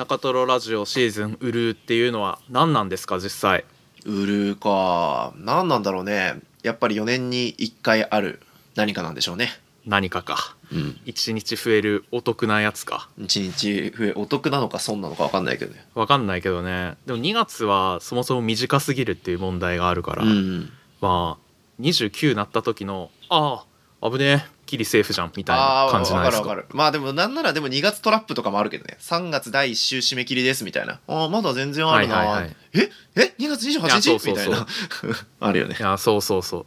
中トロラジオシーズン売るっていうのは何なんですか実際？売るか。何なんだろうね。やっぱり4年に1回ある。何かなんでしょうね。何かか。うん。1日増えるお得なやつか。1日増えお得なのか損なのか分かんないけどね。わかんないけどね。でも2月はそもそも短すぎるっていう問題があるから、うんまあ29なった時のああ危ねえギリセーフじゃんみたいな感じないですか？分かるまあでもなんならでも2月トラップとかもあるけどね。3月第1週締め切りですみたいな。ああまだ全然あるな、はいはいはい。え？え？2月28いや日みたいな。あるよね。いやそうそうそう。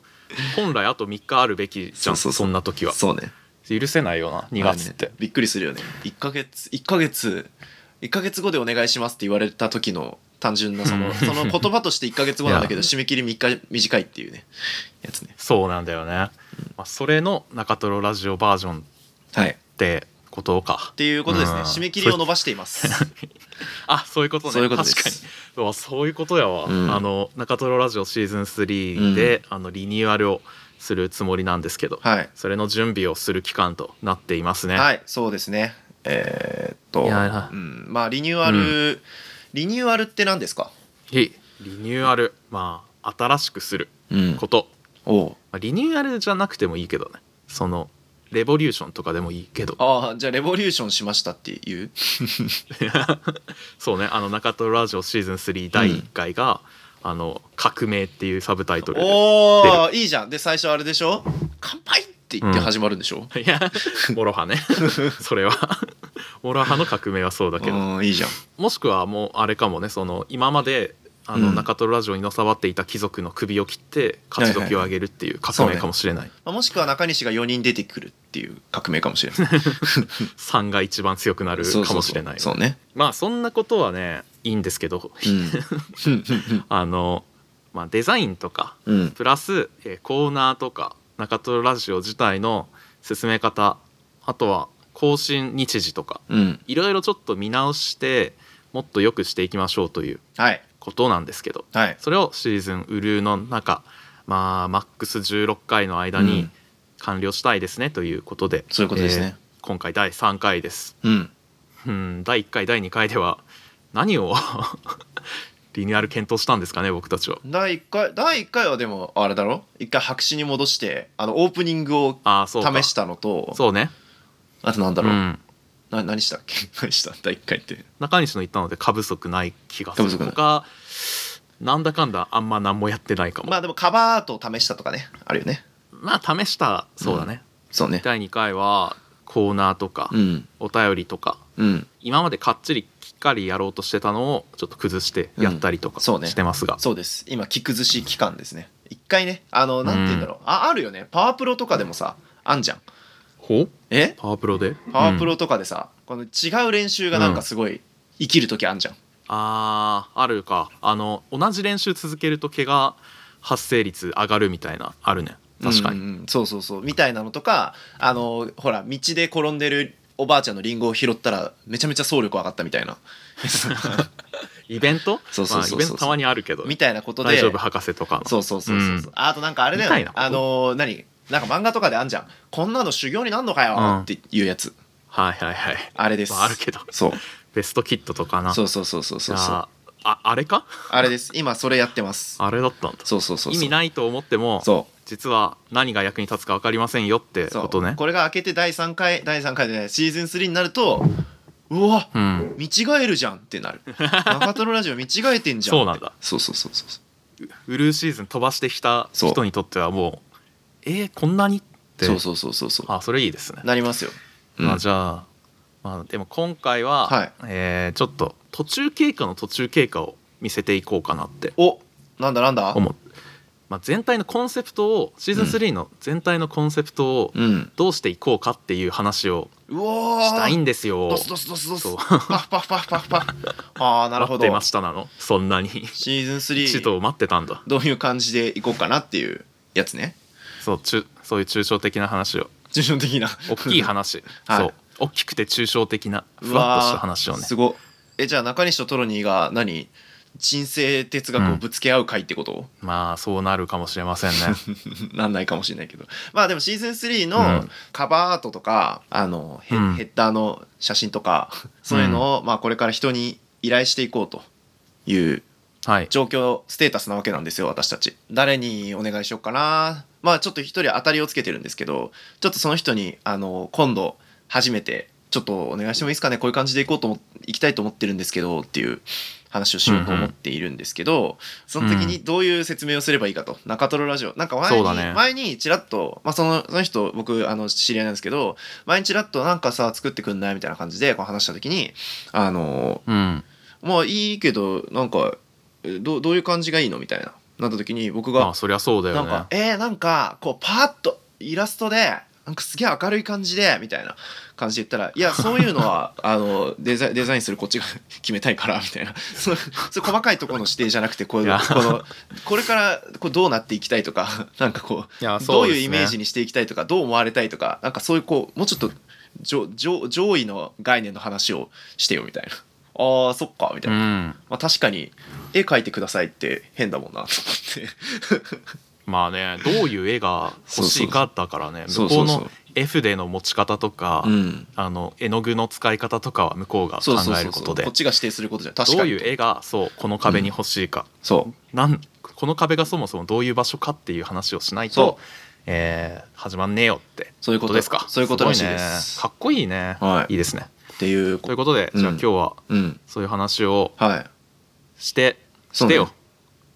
本来あと3日あるべきじゃんそうそんな時は。そうね。許せないよな2月って、ねびっくりするよね。1ヶ月1ヶ月1ヶ月後でお願いしますって言われた時の単純なそのその言葉として1ヶ月後なんだけど締め切り3日短いっていうねやつね。そうなんだよね、まあ、それの中トロラジオバージョンっはいってことか。ていうことですね。うん。締め切りを伸ばしています。あそういうことね。そういうことです。確かに。そういうことやわ、うん。あの中トロラジオシーズン3で、あのリニューアルをするつもりなんですけど、はい。それの準備をする期間となっていますね、はいそうですねえーっとうん、まあリニューアル、リニューアルって何ですか？い。リニューアル。まあ新しくするうん。こと、おう。まあリニューアルじゃなくてもいいけどね。そのレボリューションとかでもいいけど。ああじゃあレボリューションしましたっていう？そうね。あの中トロラジオシーズン3第1回が、あの革命っていうサブタイトルでおおいいじゃん。で最初あれでしょ？乾杯って言って始まるんでしょ、いや MOROHA ね。それは。 MOROHA の革命はそうだけど。うんいいじゃん。もしくはもうあれかもね。その今まであの、うん。中トロラジオにのさばっていた貴族の首を切って勝ち時を上げるっていう革命かもしれない,、まあもしくは中西が4人出てくるっていう革命かもしれない。3が一番強くなるかもしれない。そうね。まあそんなことはねいいんですけど、うん。あの、まあ、デザインとかうん。プラス、えーコーナーとか中トロラジオ自体の進め方あとは更新日時とかうん。いろいろちょっと見直してもっと良くしていきましょうというはい。ことなんですけどはい。それをシーズンウルーの中まあマックス16回の間にうん。完了したいですねということで、そういうことですね。えー今回第3回です。うん。うん第1回第2回では何をリニューアル検討したんですかね僕たちは。第1回第1回はでもあれだろ？一回白紙に戻してあのオープニングを試したのとそうね。あとなんだろう、うん。な何したっけ？何した？第1回って。中西の言ったので過不足ない気がする。過不足なんだかんだあんま何もやってないかも。まあでもカバーアートを試したとかねあるよね。まあ試したそうだね、そうね。第2回はコーナーとか、うん。お便りとか。うん。今までかっちりかりやろうとしてたのをちょっと崩してやったりとかうんそうね。してますが、そうです。今木崩し期間ですね。一回ねあのなんて言うんだろう、ああるよね。パワープロとかでもさあんじゃん。ほえ？パワープロで？パワープうんロとかでさ、この違う練習がなんかすごい生きる時あんじゃん、あーあるか。あの同じ練習続けると怪我発生率上がるみたいなあるね。確かに、うんうん。そうそうそう。みたいなのとかあのほら道で転んでるおばあちゃんのリンゴを拾ったらめちゃめちゃ走力上がったみたいな。イベント？そうそうそうそう。まあイベントたまにあるけど。みたいなことで。大丈夫博士とかの。そうそうそうそうそう、あとなんかあれだよね。あの何？なんか漫画とかであんじゃん。こんなの修行になんのかよ。うん。っていうやつ、はいはいはい。あれです、まああるけど。そう。ベストキットとかな。そうそうそうそうそうそう。あああれか？あれです。今それやってます。あれだったんだ。そうそうそうそう。意味ないと思ってもそう実は何が役に立つか分かりませんよってことね。これが明けて第3回第3回で、ね、シーズン3になるとうわうん。見違えるじゃんってなる。中トロラジオ見違えてんじゃんそうなんだ。そうそうそうそうウルーシーズン飛ばしてきた人にとってはもうえー、こんなにって。そうそうそうそうそう。あそれいいですね、なりますよ、うん。まあじゃあ、まあ、でも今回は、はい。えーちょっと途中経過の途中経過を見せていこうかなっておなんだなんだ？思う、まあ、全体のコンセプトをシーズン3の全体のコンセプトをうん。どうしていこうかっていう話をしたいんですよ。ドスドスドスドスそう。パフパフパフパフパフああなるほど。待ってましたなの。そんなに。シーズン一3度待ってたんだ。どういう感じでいこうかなっていうやつね。そう中そういう抽象的な話を。抽象的な。大きい話、はい。そう。大きくて抽象的なうふわっとした話をね。すご。っえじゃあ中西とトロニーが何？人生哲学をぶつけ合う回ってこと、まあそうなるかもしれませんね。なんないかもしれないけど。まあでもシーズン3うのん。カバーアートとか、あのヘ,、ッダーの写真とかそういうのを、まあ、これから人に依頼していこうというはい。状況ステータスなわけなんですよ私たち。誰にお願いしようかな。まあちょっと一人当たりをつけてるんですけどちょっとその人にあの今度初めてちょっとお願いしてもいいですかねこういう感じでいこうと思いきたいと思ってるんですけどっていう話をしようと思っているんですけど、その時にどういう説明をすればいいかと。中トロラジオ。なんか前に、前にちらっと、まあ、そのその人僕あの知り合いなんですけど前にちらっとなんかさ作ってくんないみたいな感じでこう話した時にあのうん。まあいいけどなんかえどうどういう感じがいいの？みたいな。なった時に僕がまあそりゃそうだよね。なんか、えー、なんかこうパーッとイラストでなんかすげえ明るい感じでみたいな感じで言ったら「いやそういうのは あのデザデザインするこっちが 決めたいから」みたいな。そうそう細かいところの指定じゃなくてこういうこのこれからこうどうなっていきたいとか なんかこういやどそういうイメージにしていきたいとかどう思われたいとかなんかそういうこうもうちょっと上上上位の概念の話をしてよみたいな。あーそっかみたいうな、ん。まあ、確かに絵描いてくださいって変だもんなと思ってまあねどういう絵が欲しいかだからね 向こうの絵筆の持ち方とか、うん。あの絵の具の使い方とかは向こうが考えることで。こっちが指定することじゃん。確どういう絵がそうこの壁に欲しいか、そう。なんこの壁がそもそもどういう場所かっていう話をしないそと、えー始まんねえよってそういうこと。ですか。そういうことらしいごです。ね。かっこいいね、はい。いですね。っていうということで、うん。じゃあ今日はうん。そういう話をはい。してそうね。してよ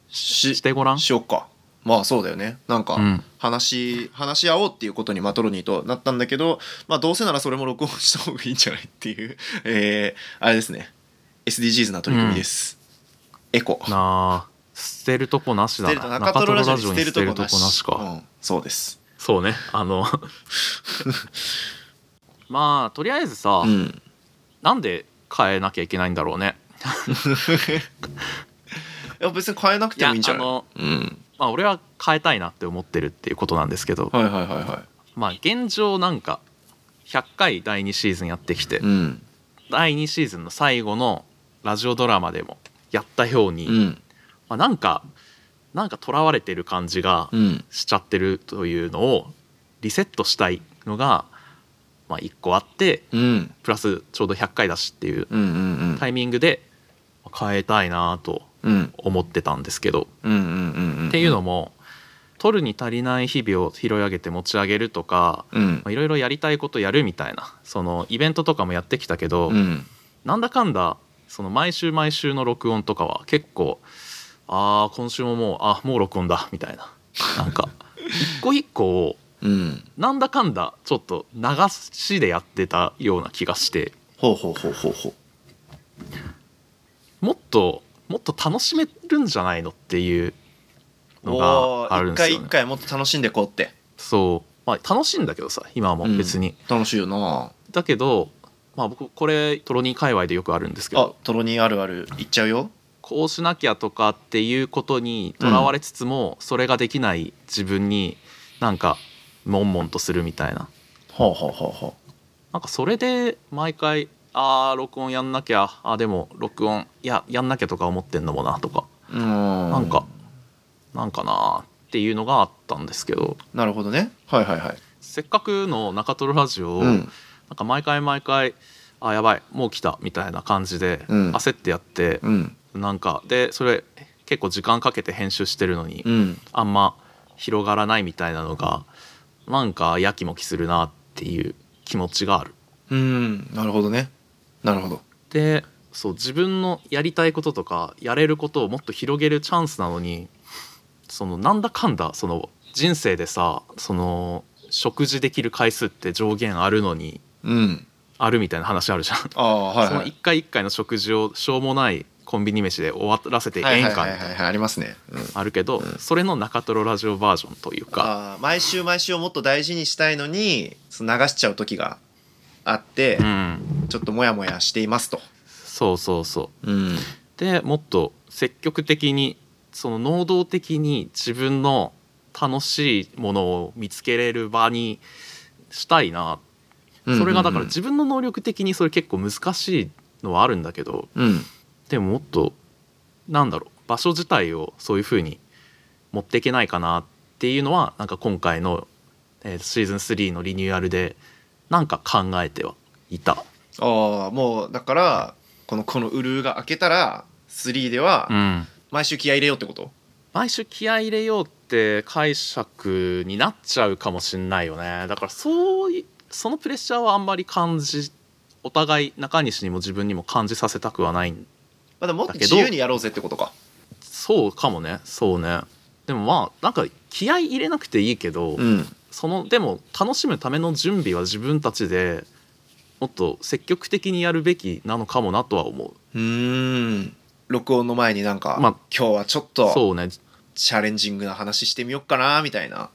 ししてごらん。しよっかまあそうだよね。なんかうん。話、話し合おうっていうことにマトロニーとなったんだけどまあどうせならそれも録音した方がいいんじゃないっていう えー、あれですね。SDGs な取り組みです、エコ。なあ。捨てるとこなしだな。中トロラジオに捨にてるとこなしなしか、うん、そうです。そうね。あの。まあとりあえずさ、うん。なんで変えなきゃいけないんだろうね。いや別に変えなくてもいいんじゃない？いうんまあ俺は変えたいなって思ってるっていうことなんですけど、はいはいはいはまあ現状なんか100回第2シーズンやってきて、いうん。第2シーズンの最後のラジオドラマでもやったように、うん。まあ、なんかなんか囚われてる感じがうん。しちゃってるというのをリセットしたいのが、まあ、1個あってうん。プラスちょうど100回だしっていうタイミングで変えたいなとうん思ってたんですけど、っていうのも取るに足りない日々を拾い上げて持ち上げるとかいろいろやりたいことやるみたいなそのイベントとかもやってきたけど、うん。なんだかんだその毎週毎週の録音とかは結構あー今週ももうあもう録音だみたいな。なんか一個一個をうん。なんだかんだちょっと流しでやってたような気がして。ほうほうほうほうほもっともっと楽しめるんじゃないのっていううのがあるんですよ、ね、一回もっと楽しんでこうって。そう、まあ、楽しいんだけどさ今はもう別に、楽しいよな。だけど、まあ、僕これトロニー界隈でよくあるんですけあどトロニーあるある。言っちゃうよ。こうしなきゃとかっていうことにとらわれつつも、それができない自分になんか悶々とするみたいな。ほうほうほうほなんかそれで毎回あー録音やんなきゃ。あーでも録音いややんなきゃとか思ってんのもなとか。なんかなんかなっていうのがあったんですけど。なるほどね。はいはいはい。せっかくの中トロラジオを、うん。なんか毎回毎回あやばいもう来たみたいな感じでうん。焦ってやって、うん。なんかでそれ結構時間かけて編集してるのに、うん。あんま広がらないみたいなのがなんかやきもきするなっていう気持ちがある。うん。なるほどねなるほど。でそう自分のやりたいこととかやれることをもっと広げるチャンスなのにそのなんだかんだその人生でさその食事できる回数って上限あるのにうん。あるみたいな話あるじゃん。ああはいそのはい一回一回の食事をしょうもないコンビニ飯で終わらせてえはいえんかみたいなはいはい。はいはいありますね、うん。あるけど、それの中トロラジオバージョンというか、毎週毎週をもっと大事にしたいのに流しちゃう時があって、うん、ちょっとモヤモヤしていますと。そうそうそう。うん。でもっと積極的にその能動的に自分の楽しいものを見つけれる場にしたいな、それがだから自分の能力的にそれ結構難しいのはあるんだけどうん。でももっとなんだろう。場所自体をそういう風に持っていけないかなっていうのはなんか今回の、えーシーズン3のリニューアルでなんか考えてはいた。ああもうだからこのこのウルーが開けたら3ではうん。毎週気合い入れようってこと、毎週気合い入れようって解釈になっちゃうかもしんないよね。だからそういそのプレッシャーはあんまり感じお互い中西にも自分にも感じさせたくはないまあ、でももっとだけど自由にやろうぜってことか。そうかもね。そうね。でもまあなんか気合い入れなくていいけど、うんそのでも楽しむための準備は自分たちでもっと積極的にやるべきなのかもなとは思う。うーん。録音の前になんか、まあ今日はちょっとそうね。チャレンジングな話してみよっかなみたいな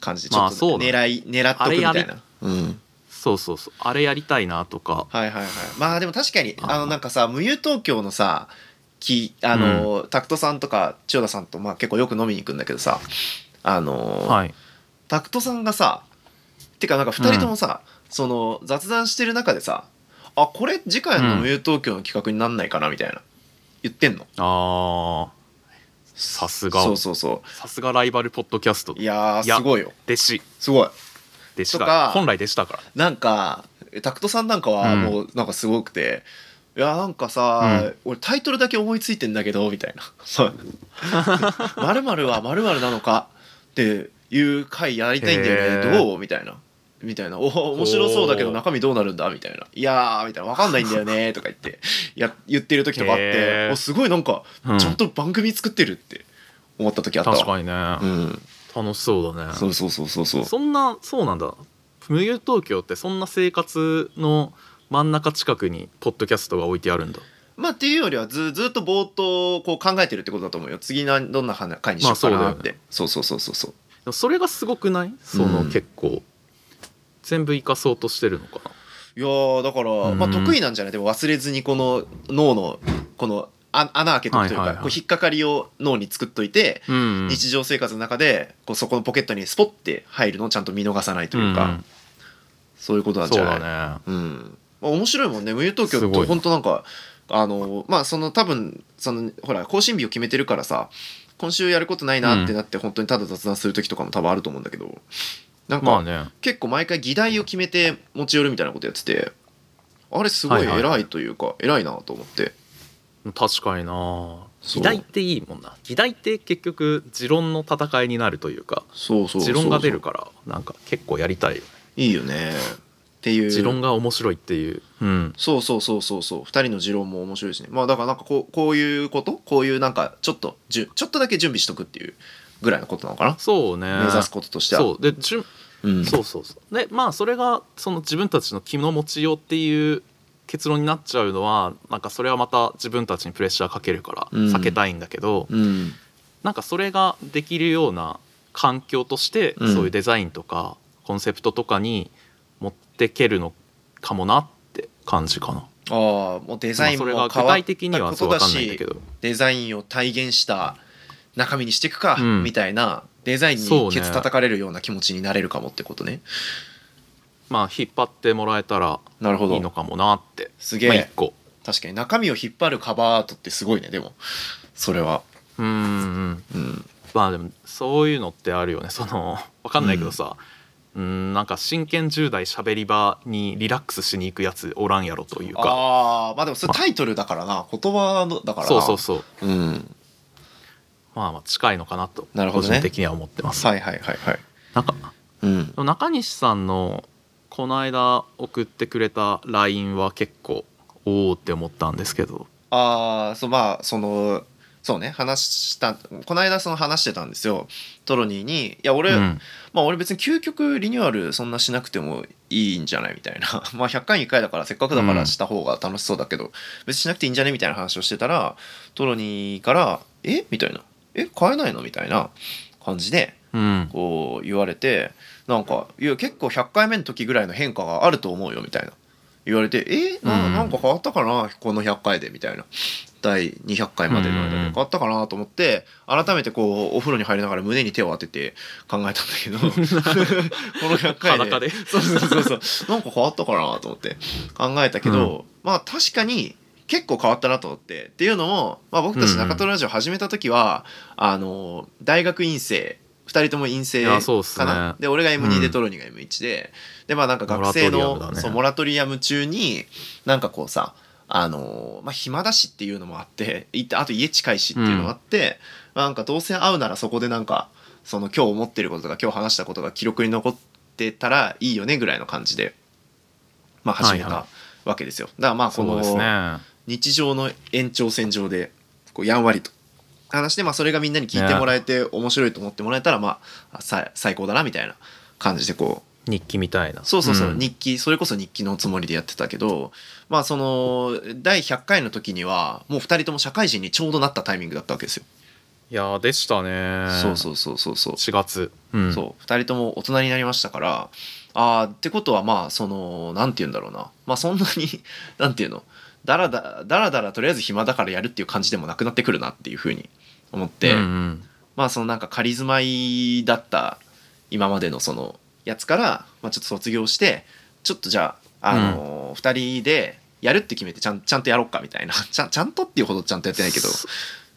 感じでちょっと狙い、狙っとくみたいな。うん。そうそうそう。あれやりたいなとか。はいはいはい。まあでも確かにああのなんかさ無友東京のさきあの、タクトさんとか千代田さんとまあ結構よく飲みに行くんだけどさあの、はいタクトさんがさてかなんか2人ともさ、その雑談してる中でさあこれ次回の無友東京の企画になんないかなみたいな言ってんの。あー。さすが。そうそうそさすがライバルポッドキャスト。ういやすごいよ。弟子。すごい。弟子だ。とか本来弟子だから。なんかタクトさんなんかはうん。もうなんかすごくて、いやなんかさ、俺タイトルだけ思いついてんだけどみたいな「まるまるはまるまるなのか」っていう回やりたいんだよね。どう？みたいな。みたいな「おお面白そうだけど中身どうなるんだ」みたいな「いやー」みたいな「分かんないんだよね」とか言って。や言ってる時とかあって。おすごいなんかうん。ちゃんと番組作ってるって思った時あったわ。確かにね、うん。楽しそうだね。そうそうそうそうそう。そんなそうなんだ。無友東京ってそんな生活の真ん中近くにポッドキャストが置いてあるんだ。まあっていうよりはずずっとぼーっとこう考えてるってことだと思うよ。次などんな話回にしようかなって、まあそうそうそうそうそうでもそれがすごくない？その、うん。結構。全部生かそうとしてるのかな？いやーだから、うん。まあ得意なんじゃない？でも忘れずにこの脳のこのあ穴開けとくというか、引っかかりを脳に作っといて、うん日常生活の中でこうそこのポケットにスポッて入るのをちゃんと見逃さないというか、んそういうことなんじそうゃない？だね。うん、まあ、面白いもんね。無友東京って本当なんかあのまあその多分そのほら更新日を決めてるからさ今週やることないなってなって本当にただ雑談する時とかも多分あると思うんだけど。なんかまあね。結構毎回議題を決めて持ち寄るみたいなことやっててあれすごい偉いというか偉いなと思って。確かにな。議題っていいもんな。議題って結局持論の戦いになるというかそうそうそうそう。持論が出るからなんか結構やりたい。いいよねっていう。持論が面白いっていう。うん。そうそうそうそうそう。2人の持論も面白いしね。まあだからなんかこうこういうこと？こういうなんかちょっとじゅちょっとだけ準備しとくっていうぐらいのことなのかな？そうね。目指すこととしては。そう。でじゅうん。そうそうそう。でまあそれがその自分たちの気の持ちようっていう結論になっちゃうのはなんかそれはまた自分たちにプレッシャーかけるからうん。避けたいんだけど、うん。なんかそれができるような環境として、うん。そういうデザインとかコンセプトとかに持ってけるのかもなって感じかな。ああもうデザインも変わったことだしデザインを体現した中身にしていくか、うん。みたいなデザインにケツ叩かれるような気持ちになれるかもってことね。まあ引っ張ってもらえたらいいのかもなって。すげえ、まあ一個。確かに中身を引っ張るカバーアートってすごいねでも。それは。うんうん。うん。まあでもそういうのってあるよね。そのわかんないけどさ、うん、なんか真剣10代しゃべり場にリラックスしに行くやつおらんやろというか。ああまあでもそれタイトルだからな。言葉のだから。なそうそうそう。うん。まあまあ近いのかなとなるほどね。個人的には思ってます。はいはいはいはい。なんかうん。中西さんのこの間送ってくれた LINE は結構おおって思ったんですけど。ああそうまあそのそうね話したこの間その話してたんですよ。トロニーに「いや俺、うん。まあ俺別に究極リニューアルそんなしなくてもいいんじゃないみたいな。まあ100回に1回だからせっかくだからした方が楽しそうだけど、別にしなくていいんじゃねみたいな話をしてたらトロニーから「え？みたいな「え？買えないの?」みたいな。感じでうん。こう言われてなんか「いや結構100回目の時ぐらいの変化があると思うよ」みたいな。言われて「え？なうん。なんか変わったかなこの100回で」みたいな第200回までの間でうんうん変わったかなと思って改めてこうお風呂に入りながら胸に手を当てて考えたんだけど この100回で。裸で。そうそうそうそう。なんか変わったかなと思って考えたけど、まあ確かに結構変わったなと思って。っていうのも、まあ、僕たち中トロラジオ始めた時は、あの大学院生2人とも陰性かな。で俺が M2 でうん。トロニーが M1 で、でまあなんか学生のモラそうモラトリアム中になんかこうさあのまあ暇だしっていうのもあって いあと家近いしっていうのもあって、まあなんかどうせ会うならそこでなんかその今日思ってることとか今日話したことが記録に残ってたらいいよねぐらいの感じで、まあ、始めたはいはわけですよ。だからまあこのね。日常の延長線上でこうやんわりと。話して、まあ、それがみんなに聞いてもらえて面白いと思ってもらえたら、まあ、あさ最高だなみたいな感じでこう日記みたいな。そうそうそう、ん。日記。それこそ日記のつもりでやってたけどまあその第100回の時にはもう2人とも社会人にちょうどなったタイミングだったわけですよ。いやでしたね。そうそうそうそうそう。4月。うん。そう。2人とも大人になりましたからあーってことはまあそのなんて言うんだろうな。まあそんなに なんていうの。だらだだらだらとりあえず暇だからやるっていう感じでもなくなってくるなっていうふうに思って、うんうん。まあそのなんか仮住まいだった今までのそのやつから、まあ、ちょっと卒業してちょっとじゃあ、あのー2人でやるって決めてちゃんちゃんとやろっかみたいな。ちゃんちゃんとっていうほどちゃんとやってないけどそ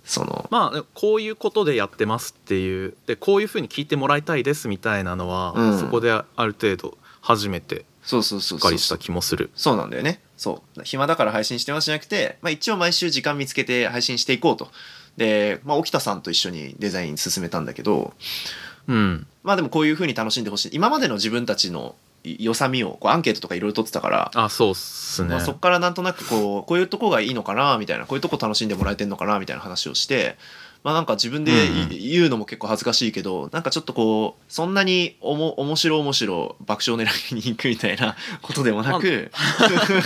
その。まあこういうことでやってますっていうでこういうふうに聞いてもらいたいですみたいなのは、うん。そこである程度初めてそうそうした気もする。そうなんだよね。そう。暇だから配信してますじゃなくて、まあ、一応毎週時間見つけて配信していこうと。で、まあ、沖田さんと一緒にデザイン進めたんだけどうん。まあでもこういう風に楽しんでほしい。今までの自分たちの良さみをこうアンケートとかいろいろ取ってたから、あそうっすね、まあ、そこからなんとなくこうこういうとこがいいのかなみたいなこういうとこ楽しんでもらえてんのかなみたいな話をしてまあなんか自分で言うのも結構恥ずかしいけどなんかちょっとこうそんなにおも面白面白爆笑狙いに行くみたいなことでもなく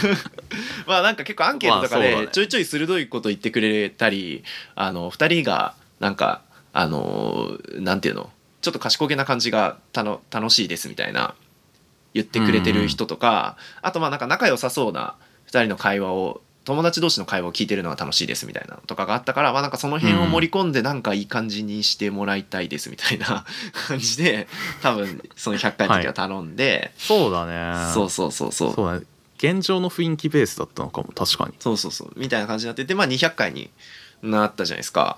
まあなんか結構アンケートとかでちょいちょい鋭いこと言ってくれたりあの2人がなんかあのなんていうの？ちょっと賢げな感じがたの楽しいですみたいな言ってくれてる人とか、あとまあなんか仲良さそうな2人の会話を友達同士の会話を聞いてるのが楽しいですみたいなのとかがあったから、まあ、なんかその辺を盛り込んでなんかいい感じにしてもらいたいですみたいな 感じで多分その100回の時は頼んで、そうだね。そうそうそうそう。そうだね。現状の雰囲気ベースだったのかも確かに。そうそうそう。みたいな感じになっててまあ200回になったじゃないですか。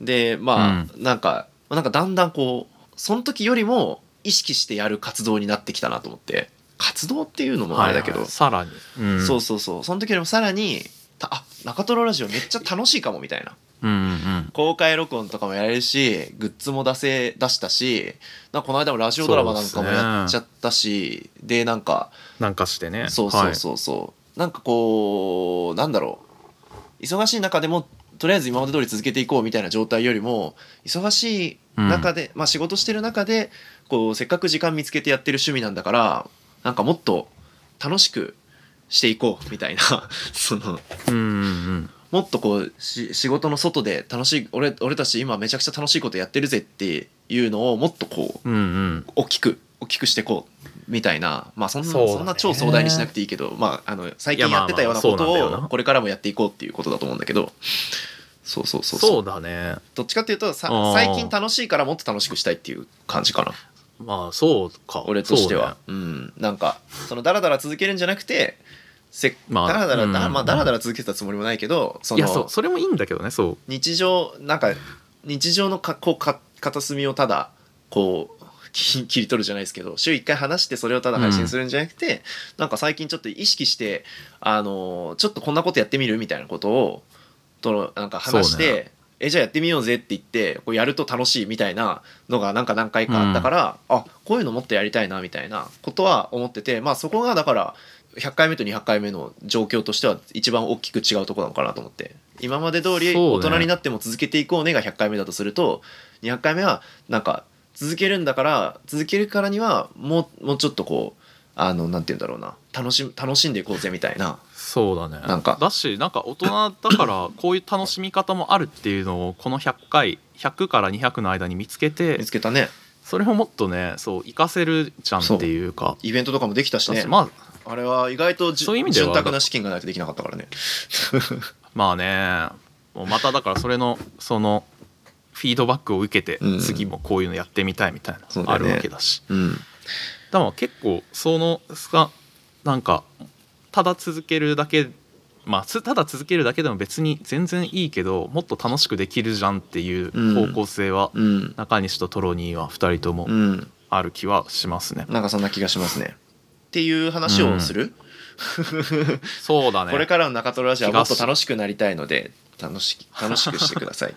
でまあ、なんかなんかだんだんこうその時よりも意識してやる活動になってきたなと思って。活動っていうのもあれだけど、はいはい。さらに、うん、そうそうそう。その時よりもさらにたあ中トロラジオめっちゃ楽しいかもみたいな。うんうん公開録音とかもやれるしグッズも出せ出したしなこの間もラジオドラマなんかもやっちゃったしで,、なんかなんかしてね。そうそうそうそう、なんかこうなんだろう。忙しい中でもとりあえず今まで通り続けていこうみたいな状態よりも忙しい中で、まあ仕事してる中でこうせっかく時間見つけてやってる趣味なんだからなんかもっと楽しくしていこうみたいな。そのはい、うんうんうん。もっとこうし仕事の外で楽しい俺俺たち今めちゃくちゃ楽しいことやってるぜっていうのをもっとこううんうん。大きく大きくしていこうみたいな。まあそんなそね。そんな超壮大にしなくていいけど、まあ、あの最近いやってたようなことなをこれからもやっていこうっていうことだと思うんだけどそうそうそうそう。だね。どっちかっていうとさあー最近楽しいからもっと楽しくしたいっていう感じかな。まあそうか。俺としては。そううん。なんかそのダラダラ続けるんじゃなくてせまあダラダラ、うん。だまあダラダラ続けてたつもりもないけどそいやそうそれもいいんだけどねそう。日常なんか日常のかこうか片隅をただこうき 切り取るじゃないですけど週1回話してそれをただ配信するんじゃなくて、なんか最近ちょっと意識してあのちょっとこんなことやってみるみたいなことをとのなんか話して、えじゃあやってみようぜって言ってこうやると楽しいみたいなのがなんか何回かあったから、あこういうのもっとやりたいなみたいなことは思っててまあそこがだから100回目と200回目の状況としては一番大きく違うところなのかなと思って。今まで通り大人になっても続けていこうねが100回目だとすると200回目はなんか続けるんだから続けるからにはもうもうちょっとこうあのなんて言うんだろうな楽し楽しんでいこうぜみたいな。そうだね。なんか。だしなんか大人だからこういう楽しみ方もあるっていうのをこの100回100から200の間に見つけて見つけたね。それをもっとねそう活かせるじゃんっていうか。イベントとかもできたしね。まああれは意外とじそういう意味では潤沢な資金がないとできなかったからね。まあね。もうまただからそれのそのフィードバックを受けてうん。次もこういうのやってみたいみたいなあるわけだし。うん。だから結構そのがなんかただ続けるだけまあつただ続けるだけでも別に全然いいけどもっと楽しくできるじゃんっていう方向性は、うん。中西とトロニーは2人ともうん。ある気はしますね、なんかそんな気がしますね。っていう話をする、そうだね。これからの中トロラジオはもっと楽しくなりたいので楽し 楽しくしてください。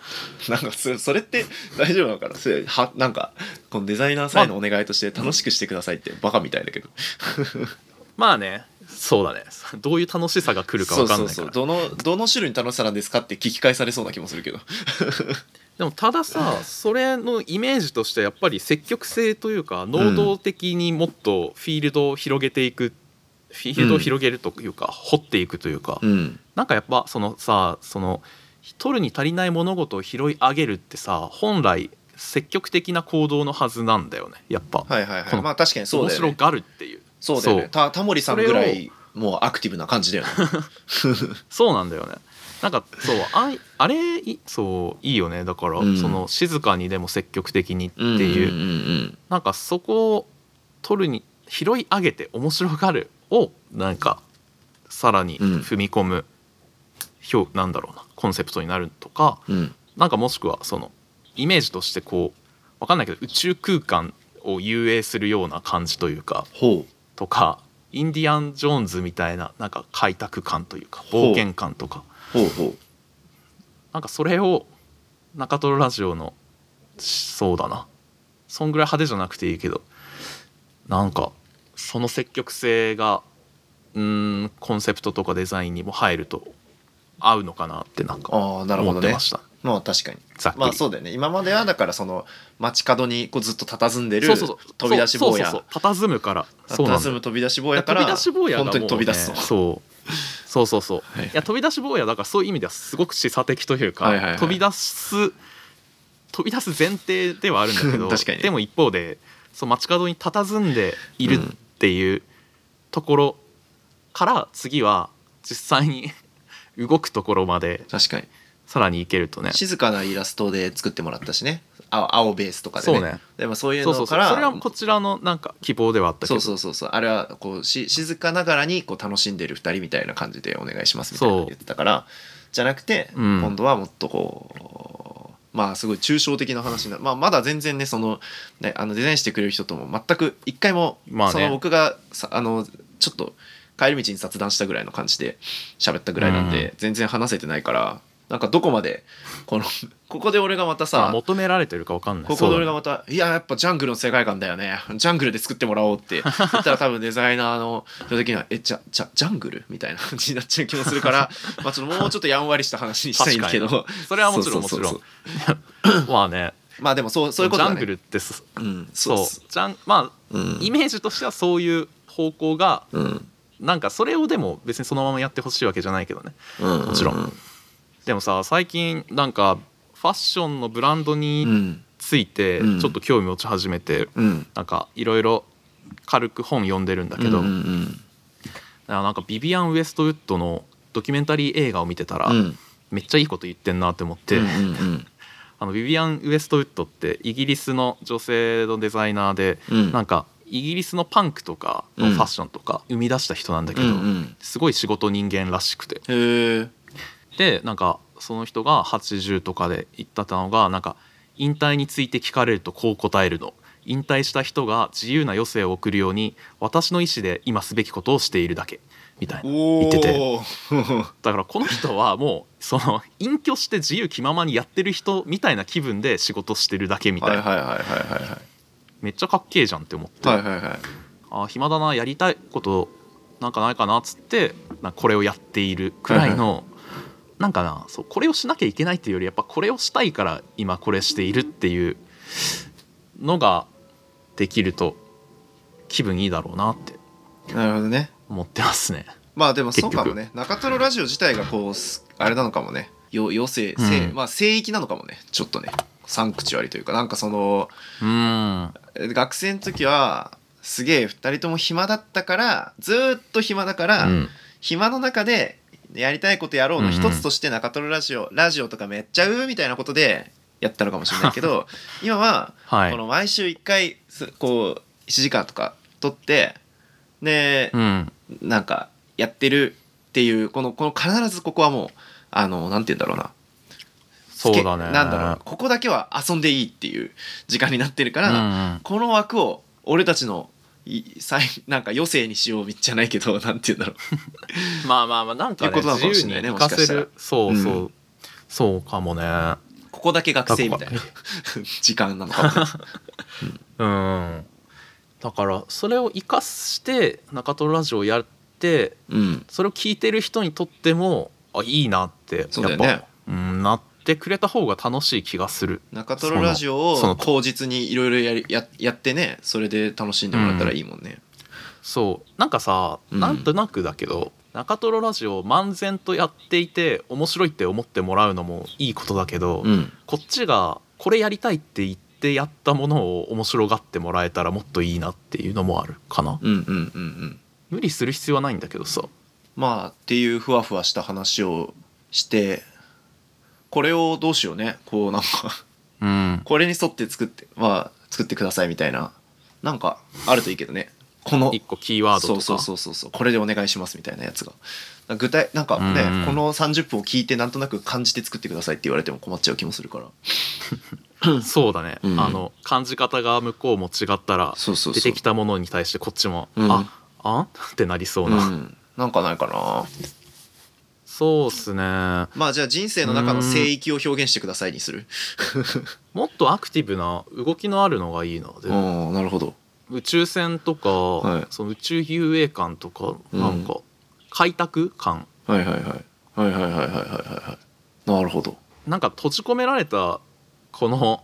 なんかそそれって大丈夫なのかな？それはなんかこのデザイナーさんへのお願いとして楽しくしてくださいってバカみたいだけどまあね。そうだね。どういう楽しさが来るか分かんないから。どのどの種類の楽しさなんですかって聞き返されそうな気もするけど。でもたださそれのイメージとしてやっぱり積極性というか能動的にもっとフィールドを広げていく、フィールドを広げるというか、掘っていくというか、うん。なんかやっぱそのさその取るに足りない物事を拾い上げるってさ本来積極的な行動のはずなんだよね。やっぱ、はいはいはい。まあ確かにそう面白だよね。がるっていうそうだよね。タモリさんぐらいもうアクティブな感じだよね。そうなんだよね。なんかそうあいあれいそういいよね。だから、うん。その静かにでも積極的にっていう,、うんうんうんなんかそこを取るに拾い上げて面白がるをなんかさらにうん。踏み込む、表なんだろうなコンセプトになるとかうん。うんなんかもしくはそのイメージとしてこうわかんないけど宇宙空間を遊泳するような感じというかほとかインディアン・ジョーンズみたいななんか開拓感というか冒険感とか。うほう。ほなんかそれを中トロラジオのそうだな。そんぐらい派手じゃなくていいけどなんかその積極性がうーんコンセプトとかデザインにも入ると合うのかなってなんうかああなるほどね。思ってました、まあ確かに。まあそうだよね。今まではだからその街角にこうずっと佇んでる飛び出し坊や。そうそうそう。佇むから。佇む飛び出し坊やから飛び出し坊やね、本当に飛び出すとそう。そうそうそう、はいい、や飛び出し坊やだからそういう意味ではすごく示唆的というか、はいはいはい。飛び出す飛び出す前提ではあるんだけどでも一方でそう街角に佇んでいるっていうところから次は実際に 動くところまで。確かにさらに行けるとね。静かなイラストで作ってもらったしね。青青ベースとかでね。そうね。でもそういうそうそうそう。のからそれはこちらのなんか希望ではあったけど。そうそうそうそう。あれはこうし静かながらにこう楽しんでる2人みたいな感じでお願いしますみたいな言ってたからじゃなくて、うん。今度はもっとこうまあすごい抽象的な話な、まあ、まだ全然ねそのねあのデザインしてくれる人とも全く一回も、まあね。その僕がさあのちょっと帰り道に雑談したぐらいの感じで喋ったぐらいなんで、うん。全然話せてないからなんかどこまでこの ここで俺がまたまさあ求められてるかわかんない。ここで俺がまた「いややっぱジャングルの世界観だよね。ジャングルで作ってもらおう」って。言ったら多分デザイナーの人的には「えじゃじゃジャングル?」みたいな感じになっちゃう気もするから まあちょっともうちょっとやんわりした話にしたいんだけど。確それはもちろんもちろん。まあね。まあでもそうそういうことだね。ジャングルってすうんそうそジャンまあうん。イメージとしてはそういう方向がうん。なんかそれをでも別にそのままやってほしいわけじゃないけどね。うん。もちろんでもさ最近なんかファッションのブランドうにん。ついてうん。ちょっと興味持ち始めてうん。なんかいろいろ軽く本読んでるんだけど、うんうんあなんかビビアン・ウエストウッドのドキュメンタリー映画を見てたら、うん。めっちゃいいこと言ってんなって思って、うんうん あのビビアン・ウエストウッドってイギリスの女性のデザイナーで、うん。なんかイギリスのパンクとかのファッションとか生み出した人なんだけど、うんうん。すごい仕事人間らしくてでなんかその人が80とかで言ったのがなんか引退について聞かれるとこう答えるの。引退した人が自由な余生を送るように私の意思で今すべきことをしているだけ。みたいな。言ってて。だからこの人はもうその隠居して自由気ままにやってる人みたいな気分で仕事してるだけみたいな、めっちゃかっけえじゃんって思って、はいはいはいあー暇だなやりたいことなんかないかなっつってこれをやっているくらいの、なんかなそうこれをしなきゃいけないっていうよりやっぱこれをしたいから今これしているっていうのができると気分いいだろうなってなるほどね。思ってますね。まあでもそうかもね。中トロラジオ自体がこうすあれなのかもね。よ余生、うん。聖まあ聖域なのかもね。ちょっとね。サンクチュアリというかなんかそのうーん。え学生の時はすげえ2人とも暇だったからずーっと暇だから、うん。暇の中でやりたいことやろうの一つとして中トロラジオ、ラジオとかめっちゃうみたいなことでやったのかもしれないけど 今ははい。この毎週1回すこう1時間とか撮ってで、うん。なんかやってるっていうこのこの必ずここはもうあのなんて言うんだろうな。そうだね。なんだろうここだけは遊んでいいっていう時間になってるから、うん。この枠を俺たちの なんか余生にしようじゃないけど なんて言うんだろう。まあまあまあなんかねことなのかないね行かせもしかしたそうそう、うん。そうかもね。ここだけ学生みたいな。時間なのかもうん。だからそれを生かして中トロラジオをやってうん。それを聞いてる人にとってもあいいなってやっぱそうね。うん、なってくれた方が楽しい気がする。中トロラジオそのを口実にいろいろやりややってね。それで楽しんでもらったらいいもんね、そう。なんかさ、うん。なんとなくだけど中トロラジオを漫然とやっていて面白いって思ってもらうのもいいことだけど、うん。こっちがこれやりたいって言ってやったものを面白がってもらえたらもっといいなっていうのもあるかな。うんうんうんうん。無理する必要はないんだけどさ。まあっていうふわふわした話をしてこれをどうしようね。こうなんかうん。これに沿って作ってまあ作ってくださいみたいな。なんかあるといいけどね。この一個キーワードとか。そうそうそうそうこれでお願いしますみたいなやつが。具体なんかね、うんうん。この30分を聞いてなんとなく感じて作ってくださいって言われても困っちゃう気もするから。そうだね、うん。あの感じ方が向こうも違ったら出てきたものに対してこっちも「うん。ああってなりそうな、うん、なんかないかなそうっすね。まあじゃあ人生の中の聖域を表現してくださいにする。もっとアクティブな動きのあるのがいいなでうもんなるほど。宇宙船とか、はい。その宇宙遊泳館とかうん。なんか開拓感はいはいはい。はいはいはいはいはいなるほど。なんか閉じ込められたこの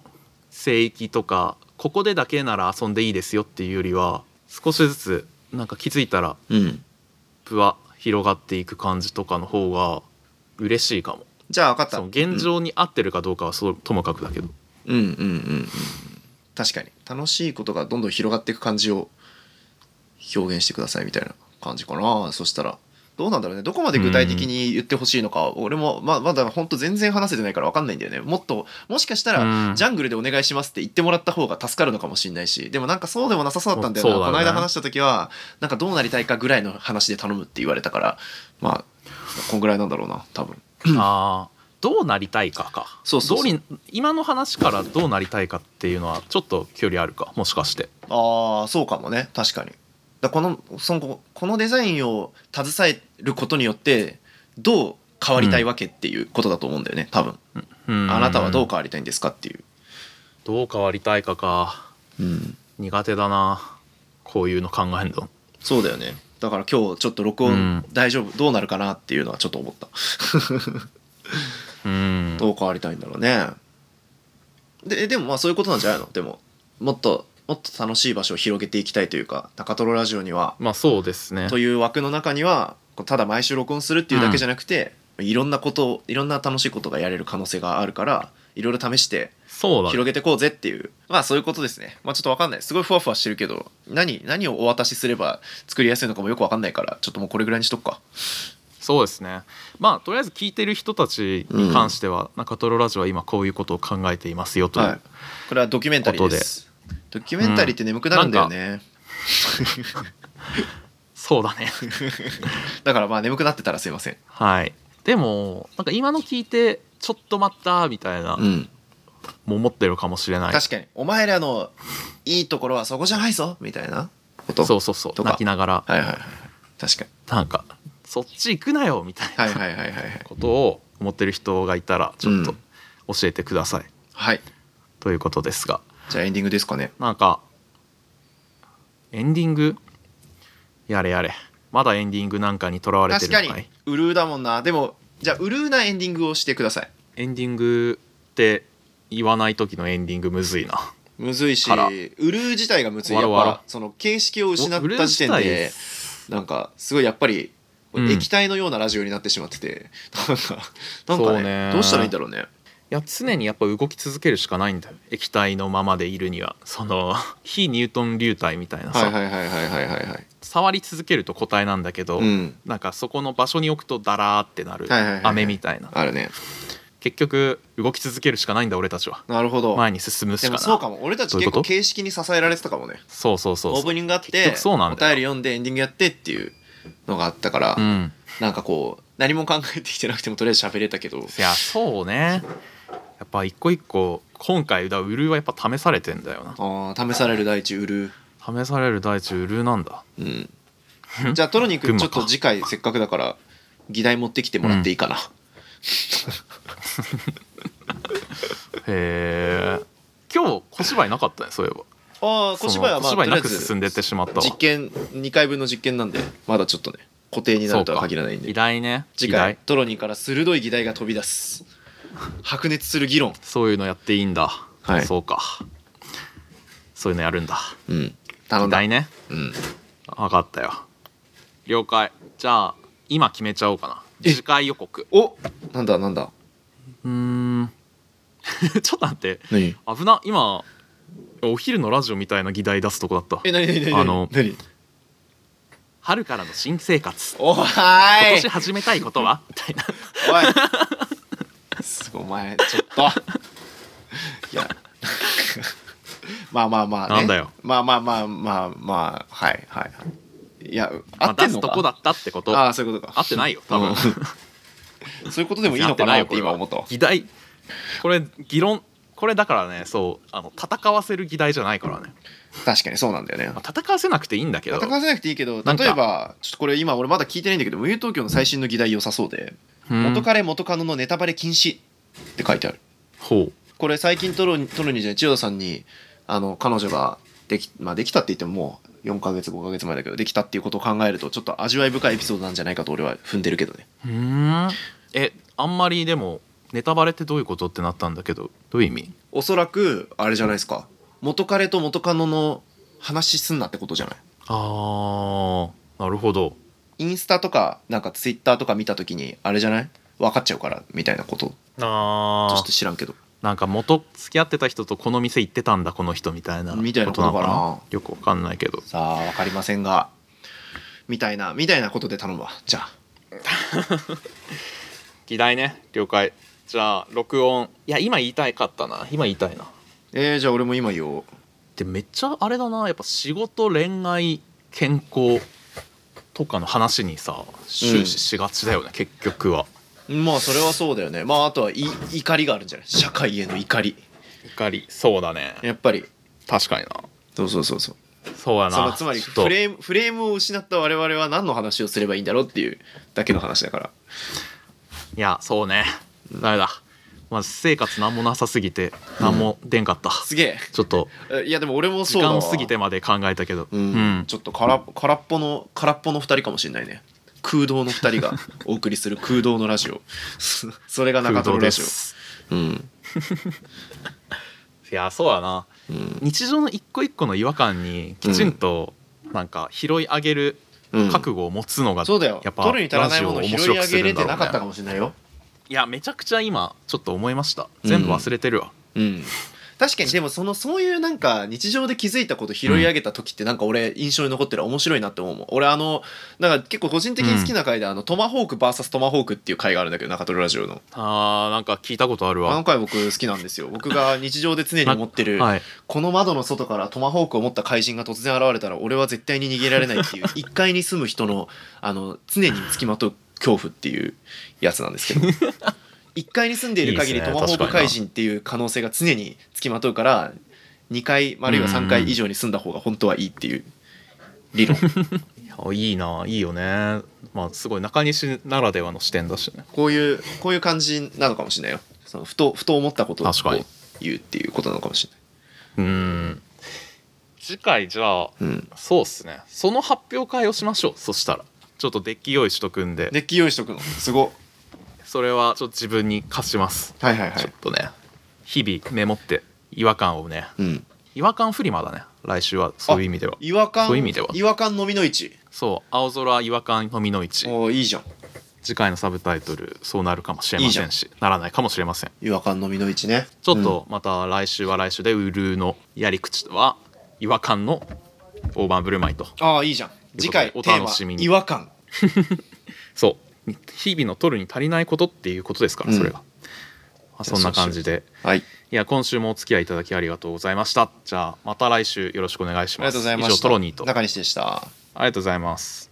聖域とかここでだけなら遊んでいいですよっていうよりは少しずつなんか気づいたらうん。部は広がっていく感じとかの方が嬉しいかも。じゃあ分かった。その現状に合ってるかどうかはそうともかくだけど。うんうんうんうんうん。確かに。楽しいことがどんどん広がっていく感じを表現してくださいみたいな感じかな。そしたらどうなんだろうね。どこまで具体的に言ってほしいのか、俺もままだ本当全然話せてないから分かんないんだよね。もっともしかしたら、うん。ジャングルでお願いしますって言ってもらった方が助かるのかもしれないしでもなんかそうでもなさそうだったんだよな。ね。この間話した時はなんかどうなりたいかぐらいの話で頼むって言われたからまあこんぐらいなんだろうな多分。ああどうなりたいかか。そうそうそう。どうに今の話からどうなりたいかっていうのはちょっと距離あるかもしかして。ああそうかもね。確かにだこのそのこのデザインを携えることによってどう変わりたいわけっていうことだと思うんだよね多分。うん。あなたはどう変わりたいんですかっていう、どう変わりたいかか。うん、苦手だな。こういうの考えんの。そうだよね。だから今日ちょっと録音うん。大丈夫、どうなるかなっていうのはちょっと思った。うん。どう変わりたいんだろうね。ででもまあそういうことなんじゃないの？でももっともっと楽しい場所を広げていきたいというか中トロラジオにはまあそうですね。という枠の中にはただ毎週録音するっていうだけじゃなくて、いろんなことをいろんな楽しいことがやれる可能性があるからいろいろ試して広げてこうぜっていうまあそういうことですね。まあちょっとわかんない。すごいふわふわしてるけど何何をお渡しすれば作りやすいのかもよくわかんないからちょっともうこれぐらいにしとくか。そうですね。まあとりあえず聞いてる人たちに関しては、中トロラジオは今こういうことを考えていますよという、はい。これはドキュメンタリーですドキュメンタリーって眠くなるんだよね、そうだね。だからまあ眠くなってたらすいません。はい。でもなんか今の聞いてちょっと待ったみたいな、うん。も思ってるかもしれない。確かに。お前らのいいところはそこじゃないぞみたいなこと？そうそうそう。泣きながら。はいはいはい。確かに。なんかそっち行くなよみたいなはいはいはいはいはい。ことを思ってる人がいたらちょっとうん。教えてください、はい。ということですがじゃあエンディングですかね。なんかエンディング？やれやれ。まだエンディングなんかにとらわれて確かにるのかいウルーだもんな。でもじゃあウルーなエンディングをしてください。エンディングって言わない時のエンディングむずいな。むずいしウから。ルー自体がむずい。やっぱその形式を失った時点自でなんかすごいやっぱりうん。液体のようなラジオになってしまってて、なんかなんかうね。どうしたらいいんだろうねいや常にやっぱ動き続けるしかないんだよ液体のままでいるには。その 非ニュートン流体みたいなさ、はいはいはいはいはいはいはい触り続けると固体なんだけど、うん。なんかそこの場所に置くとダラーってなるはいはいはいはい。飴みたいな。あるね。結局動き続けるしかないんだ俺たちは。なるほど。前に進むしでかない。もそうかも。俺たち結構形式に支えられてたかもね。そうそうそうオープニングがあっ結て局そうなんお便り読んでエンディングやってっていうのがあったから、うん。なんかこう何も考えてきてなくてもとりあえず喋れたけど。いやそうねやっぱ一個一個今回だウルーはやっぱ試されてんだよな。あー試される大地売る。試される大地ウルーなんだ。うん。じゃあトロニー君群馬か。ちょっと次回せっかくだから議題持ってきてもらっていいかな、へえ今日小芝居なかったねそういえば。ああ小芝居はまあ小芝居なく進んでってしまったわ。実験2回分の実験なんでまだちょっとね固定になるとは限らないん議で題ね。次回トロニーから鋭い議題が飛び出す白熱する議論。そういうのやっていいんだ、はい。そうか。そういうのやるんだ。うん。頼んだ。ね。うん。分かったよ。了解。じゃあ今決めちゃおうかな。え。次回予告。おなんだなんだ？うーん。ちょっと待って。何？危な今お昼のラジオみたいな議題出すとこだった。え何何何あの何？春からの新生活。おは今い年始めたいことは？みたいな。おいすごいお前ちょっと。いやまあまあまあ、ね、なんだよ。まあまあまあまあまあはいはいはいいや合まあってんのか出すとこだったってことああそういうことか合ってないよ多分うんそういうことでもいいのかなって今思ったわ議題これ議論これだからねそうあの戦わせる議題じゃないからね、確かにそうなんだよねまあ、戦わせなくていいんだけど戦わせなくていいけど例えばちょっとこれ今俺まだ聞いてないんだけど無友東京の最新の議題良さそうで「うん元彼元カノのネタバレ禁止」って書いてある。ほう。これ最近トロニトロニーじゃない千代田さんにあの彼女ができ,、まあ、できたって言ってももう4ヶ月5ヶ月前だけどできたっていうことを考えるとちょっと味わい深いエピソードなんじゃないかと俺は踏んでるけどね。うーん。えあんまりでもネタバレってどういうことってなったんだけどどういう意味？おそらくあれじゃないですか。元彼と元カノの話すんなってことじゃない？あーなるほど。インスタとかなんかツイッターとか見た時にあれじゃない？分かっちゃうからみたいなこと。ちょあっと知らんけど。なんか元付き合ってた人とこの店行ってたんだこの人みたいなみたいなことかな？ことのよくわかんないけど。さあ分かりませんがみたいなみたいなことで頼むわ。じゃあ。議題ね了解。じゃあ録音。いや今言いたいかったな。今言いたいな。えー、じゃあ俺も今言おう。でめっちゃあれだな。やっぱ仕事恋愛健康とかの話にさ終始しがちだよね、結局はまあそれはそうだよね。まああとはい怒りがあるんじゃない？社会への怒り。怒り。そうだね。やっぱり。確かにな。そうそうそうそう。そうやな。そのつまりフレームフレームを失った我々は何の話をすればいいんだろうっていうだけの話だから。いやそうね。ダメだ。まず私生活なんもなさすぎて何も出んかった、すげえ。ちょっと。えいやでも俺も時そうだわ。間過ぎてまで考えたけど。うん、うん。ちょっと空空っぽの空っぽの2人かもしれないね空洞の2人がお送りする空洞のラジオ。それが中トロラジす。オうん。いやそうやな。うん。日常の一個一個の違和感にきちんとなんか拾い上げるうん。覚悟を持つのが、そうだよ。やっぱ取るに足らないものを拾い上げれてなかったかもしれないよ。いやめちゃくちゃ今ちょっと思いました。全部忘れてるわ、うん確かにでもそのそういうなんか日常で気づいたこと拾い上げた時ってなんか俺印象に残ってる面白いなって思うもん。俺あのなんか結構個人的に好きな回であのトマホーク VS トマホークっていう回があるんだけど中トロラジオの。あーなんか聞いたことあるわ。あの回僕好きなんですよ。僕が日常で常に思ってるはい。この窓の外からトマホークを持った怪人が突然現れたら俺は絶対に逃げられないっていう 1階に住む人のあの常につきまとう恐怖っていうやつなんですけど 1階に住んでいる限りトマホーク怪人っていう可能性が常につきまとうから2階あるいは3階以上に住んだ方が本当はいいっていう理論。あいいな。いいよね。まあすごい中西ならではの視点だしね。こういうこういう感じなのかもしれないよ。そのふとふと思ったことを確かに。言うっていうことなのかもしれうん。次回じゃあない、うん、そうっすね。その発表会をしましょう。そしたら。ちょっとデッキ用意しとくんで。デッキ用意しとくの。すごっそれはちょっと自分に貸します、はいはいはい。ちょっとね日々メモって違和感をね。うん。違和感フリマだね。来週はそういう意味では。違和感そういう意味では。違和感のみの市そう。青空違和感のみの市おーいいじゃん。次回のサブタイトルそうなるかもしれませんしならないかもしれません。違和感のみの市ね。ちょっとまた来週は来週でウルーのやり口は違和感の大盤振る舞いとうんああいいじゃん。次回お楽しみに。違和感。そう日々の取るに足りないことっていうことですからうん。それが、まあそんな感じで。はい。いや今週もお付き合いいただきありがとうございました。じゃあまた来週よろしくお願いします。以上トロニーと。あり中西でした。がとうございます